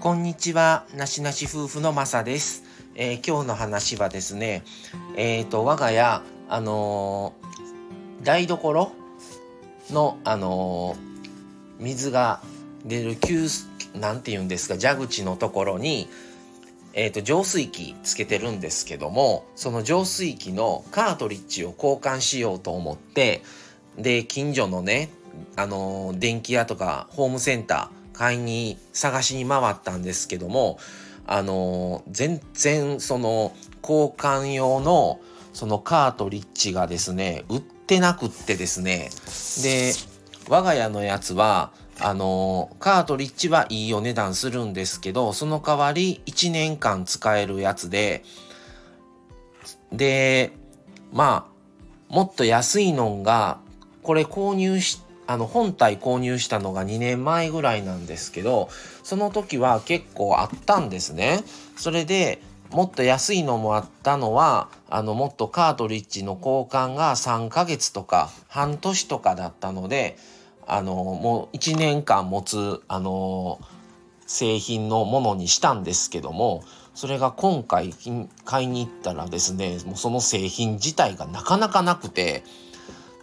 こんにちは、なしなし夫婦のまさです。えー、今日の話はですね、えっ、ー、と、我が家、あのー、台所の、あの水が出る給、なんて言うんですか、蛇口のところに、えっ、と、浄水器つけてるんですけども、その浄水器のカートリッジを交換しようと思って、で、近所のね、あの電気屋とかホームセンター、買いに探しに回ったんですけどもあの全然その交換用のそのカートリッジがですね売ってなくってですね。で我が家のやつはあのカートリッジはいいお値段するんですけどその代わり1年間使えるやつででまあもっと安いのがこれ購入しあの本体購入したのが2年前ぐらいなんですけどその時は結構あったんですね。それでもっと安いのもあったのはあのもっとカートリッジの交換が3ヶ月とか半年とかだったのであのもう1年間持つあの製品のものにしたんですけどもそれが今回買いに行ったらですねもうその製品自体がなかなかなくて。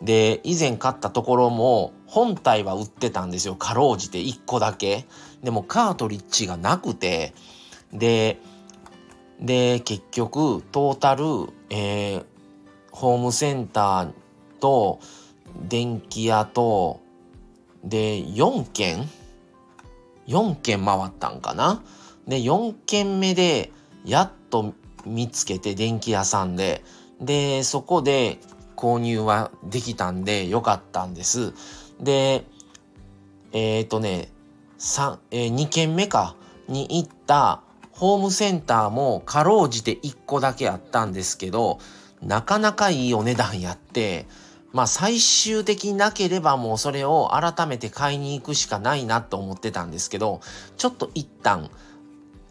で、以前買ったところも本体は売ってたんですよ。かろうじて1個だけ。でもカートリッジがなくて、で、で、結局トータル、えー、ホームセンターと電気屋と、で、4軒 ?4 軒回ったんかな？で、4軒目でやっと見つけて電気屋さんで、で、そこで購入はできたんでよかったんです。で、えっ、とね、3、えー、2軒目かに行ったホームセンターもかろうじて1個だけあったんですけど、なかなかいいお値段やって、まあ最終的になければもうそれを改めて買いに行くしかないなと思ってたんですけど、ちょっと一旦、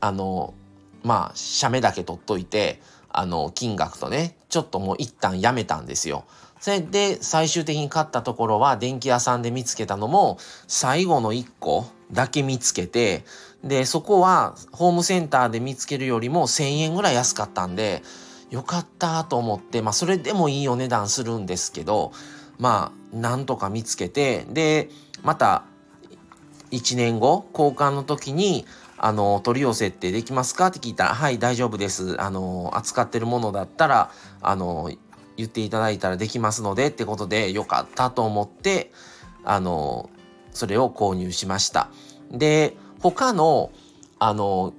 あの、まあ、写メだけ取っといて、あの、金額とね、ちょっともう一旦やめたんですよ。それで最終的に買ったところは電気屋さんで見つけたのも最後の1個だけ見つけてでそこはホームセンターで見つけるよりも1,000円ぐらい安かったんでよかったと思ってまあそれでもいいお値段するんですけどまあなんとか見つけてでまた1年後交換の時にあの、取り寄せってできますか？って聞いたら、はい、大丈夫です。あの、扱ってるものだったら、あの、言っていただいたらできますのでってことで、よかったと思って、あの、それを購入しました。で、他の、あの、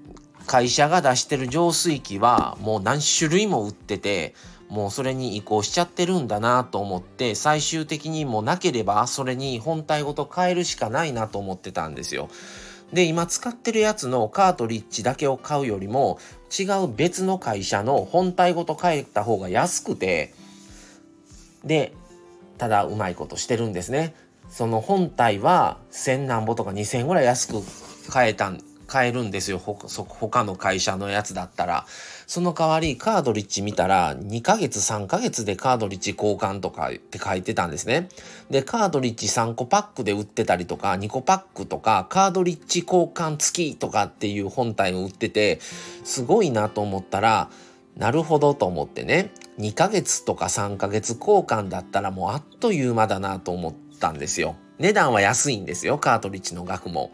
会社が出してる浄水器はもう何種類も売ってて、もうそれに移行しちゃってるんだなと思って最終的にもなければそれに本体ごと変えるしかないなと思ってたんですよ。で、今使ってるやつのカートリッジだけを買うよりも、違う別の会社の本体ごと買えた方が安くて、で、ただうまいことしてるんですね。その本体は1000何ぼとか2000ぐらい安く買えたん買えるんですよ。ほ他の会社のやつだったら。その代わりカードリッジ見たら2ヶ月3ヶ月でカードリッジ交換とかって書いてたんですね。で、カードリッジ3個パックで売ってたりとか2個パックとかカードリッジ交換付きとかっていう本体を売っててすごいなと思ったらなるほどと思ってね2ヶ月とか3ヶ月交換だったらもうあっという間だなと思ったんですよ。値段は安いんですよカートリッジの額も。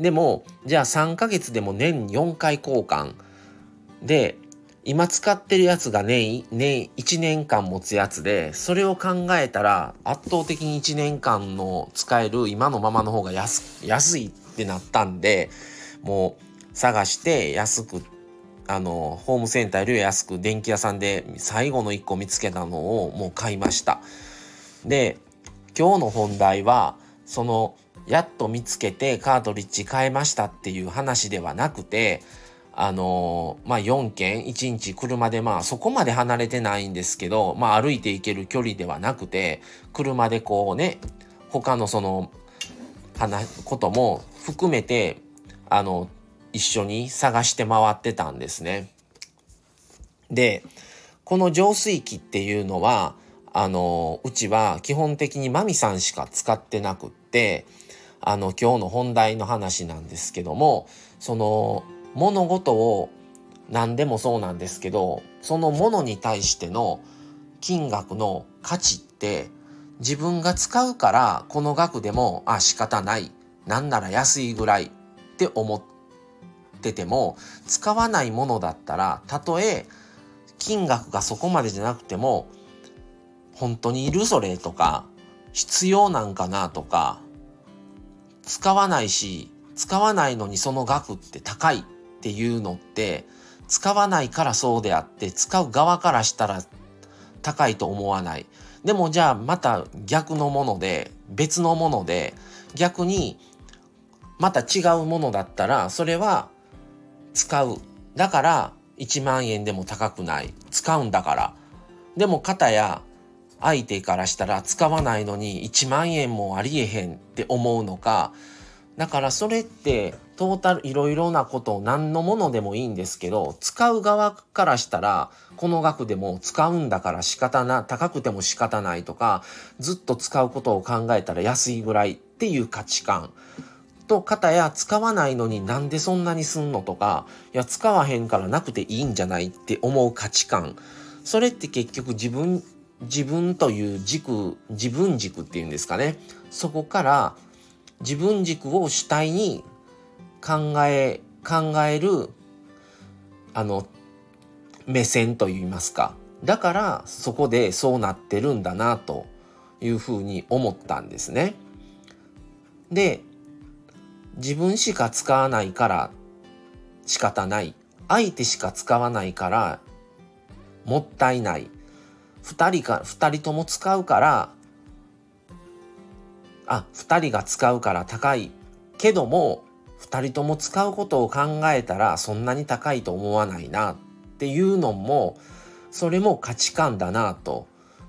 でも、じゃあ3ヶ月でも年4回交換。で、今使ってるやつが年、年1年間持つやつで、それを考えたら圧倒的に1年間の使える今のままの方が安安いってなったんで、もう探して安く、あの、ホームセンターより安く電気屋さんで最後の1個見つけたのをもう買いました。で、今日の本題は、そのやっと見つけてカートリッジ変えましたっていう話ではなくて、あの、まあ、4軒、1日車でまあそこまで離れてないんですけど、まあ、歩いて行ける距離ではなくて、車でこうね、他のその、話、ことも含めて、あの、一緒に探して回ってたんですね。で、この浄水器っていうのは、あの、うちは基本的にマミさんしか使ってなくって、あの今日の本題の話なんですけどもその物事を何でもそうなんですけどそのものに対しての金額の価値って自分が使うからこの額でもあ仕方ないなんなら安いぐらいって思ってても使わないものだったらたとえ金額がそこまでじゃなくても本当にいるそれとか必要なんかなとか使わないし使わないのにその額って高いっていうのって使わないからそうであって使う側からしたら高いと思わない。でもじゃあまた逆のもので別のもので逆にまた違うものだったらそれは使う。だから1万円でも高くない。使うんだから。でも片や相手からしたら使わないのに1万円もありえへんって思うのか。だからそれってトータルいろいろなことを何のものでもいいんですけど使う側からしたらこの額でも使うんだから仕方な高くても仕方ないとかずっと使うことを考えたら安いぐらいっていう価値観と方や使わないのになんでそんなにすんのとかいや使わへんからなくていいんじゃないって思う価値観それって結局自分自分という軸自分軸っていうんですかね。そこから自分軸を主体に考え考えるあの目線といいますか。だからそこでそうなってるんだなというふうに思ったんですね。で自分しか使わないから仕方ない。相手しか使わないからもったいない。2人か2人とも使うからあ2人が使うから高いけども2人とも使うことを考えたらそんなに高いと思わないなっていうのもそれも価値観だなと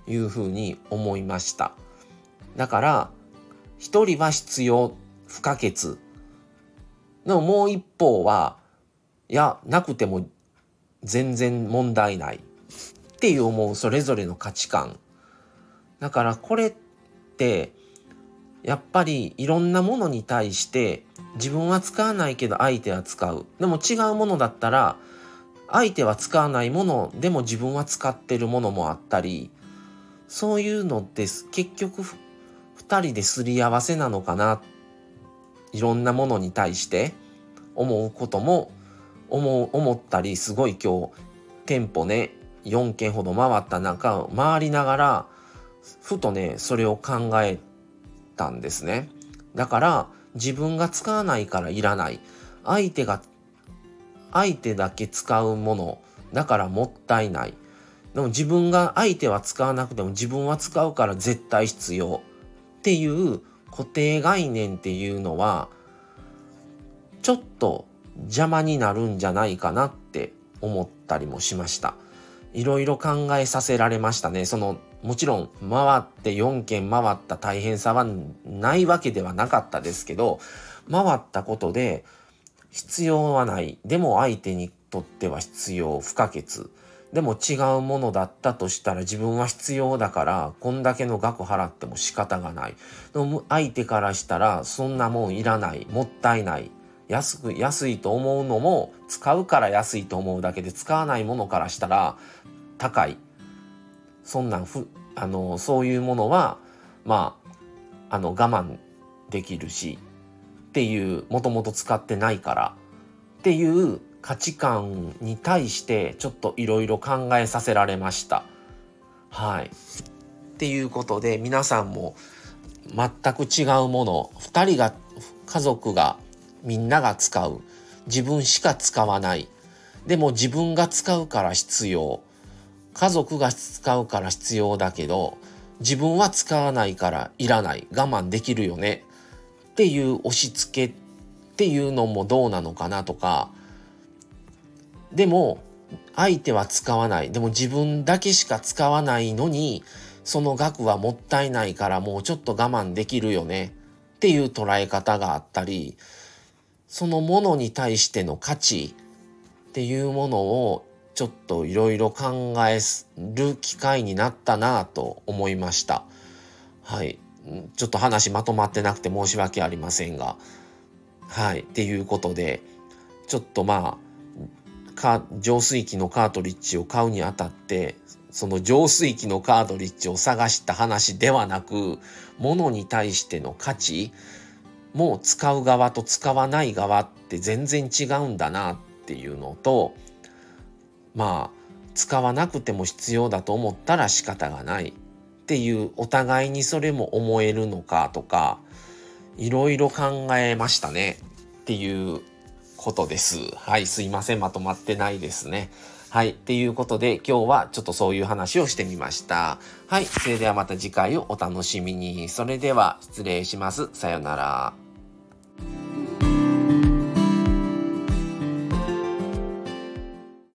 いうふうに思いました。だから1人は必要不可欠でももう一方はいやなくても全然問題ない。っていう思うそれぞれの価値観。だからこれってやっぱりいろんなものに対して自分は使わないけど相手は使う。でも違うものだったら相手は使わないものでも自分は使ってるものもあったりそういうのって結局2人ですり合わせなのかな。いろんなものに対して思うことも思思ったりすごい今日店舗ね4軒ほど回った中回りながらふとねそれを考えたんですね。だから自分が使わないからいらない。相手が相手だけ使うもの。だからもったいない。でも自分が相手は使わなくても自分は使うから絶対必要。っていう固定概念っていうのはちょっと邪魔になるんじゃないかなって思ったりもしました。いろいろ考えさせられましたね。そのもちろん回って4軒回った大変さはないわけではなかったですけど回ったことで必要はない。でも相手にとっては必要不可欠。でも違うものだったとしたら自分は必要だからこんだけの額払っても仕方がない。でも相手からしたらそんなもんいらない。もったいない。安く安いと思うのも使うから安いと思うだけで使わないものからしたら高いそんなんふあのそういうものはまああの我慢できるしっていうもともと使ってないからっていう価値観に対してちょっといろいろ考えさせられました。はい。っていうことで皆さんも全く違うもの2人が家族がみんなが使う。自分しか使わない。でも自分が使うから必要。家族が使うから必要だけど自分は使わないからいらない。我慢できるよね。っていう押し付けっていうのもどうなのかなとか。でも相手は使わない。でも自分だけしか使わないのにその額はもったいないからもうちょっと我慢できるよね。っていう捉え方があったりそのものに対しての価値っていうものをちょっといろいろ考える機会になったなと思いました。はい。ちょっと話まとまってなくて申し訳ありませんが。はい。っていうことで、ちょっとまあ、か浄水器のカートリッジを買うにあたって、その浄水器のカートリッジを探した話ではなく、物に対しての価値もう使う側と使わない側って全然違うんだなっていうのと、まあ、使わなくても必要だと思ったら仕方がないっていうお互いにそれも思えるのかとかいろいろ考えましたねっていうことです。はい、すいません。まとまってないですね。はい。っていうことで、今日はちょっとそういう話をしてみました。はい。それではまた次回をお楽しみに。それでは、失礼します。さよなら。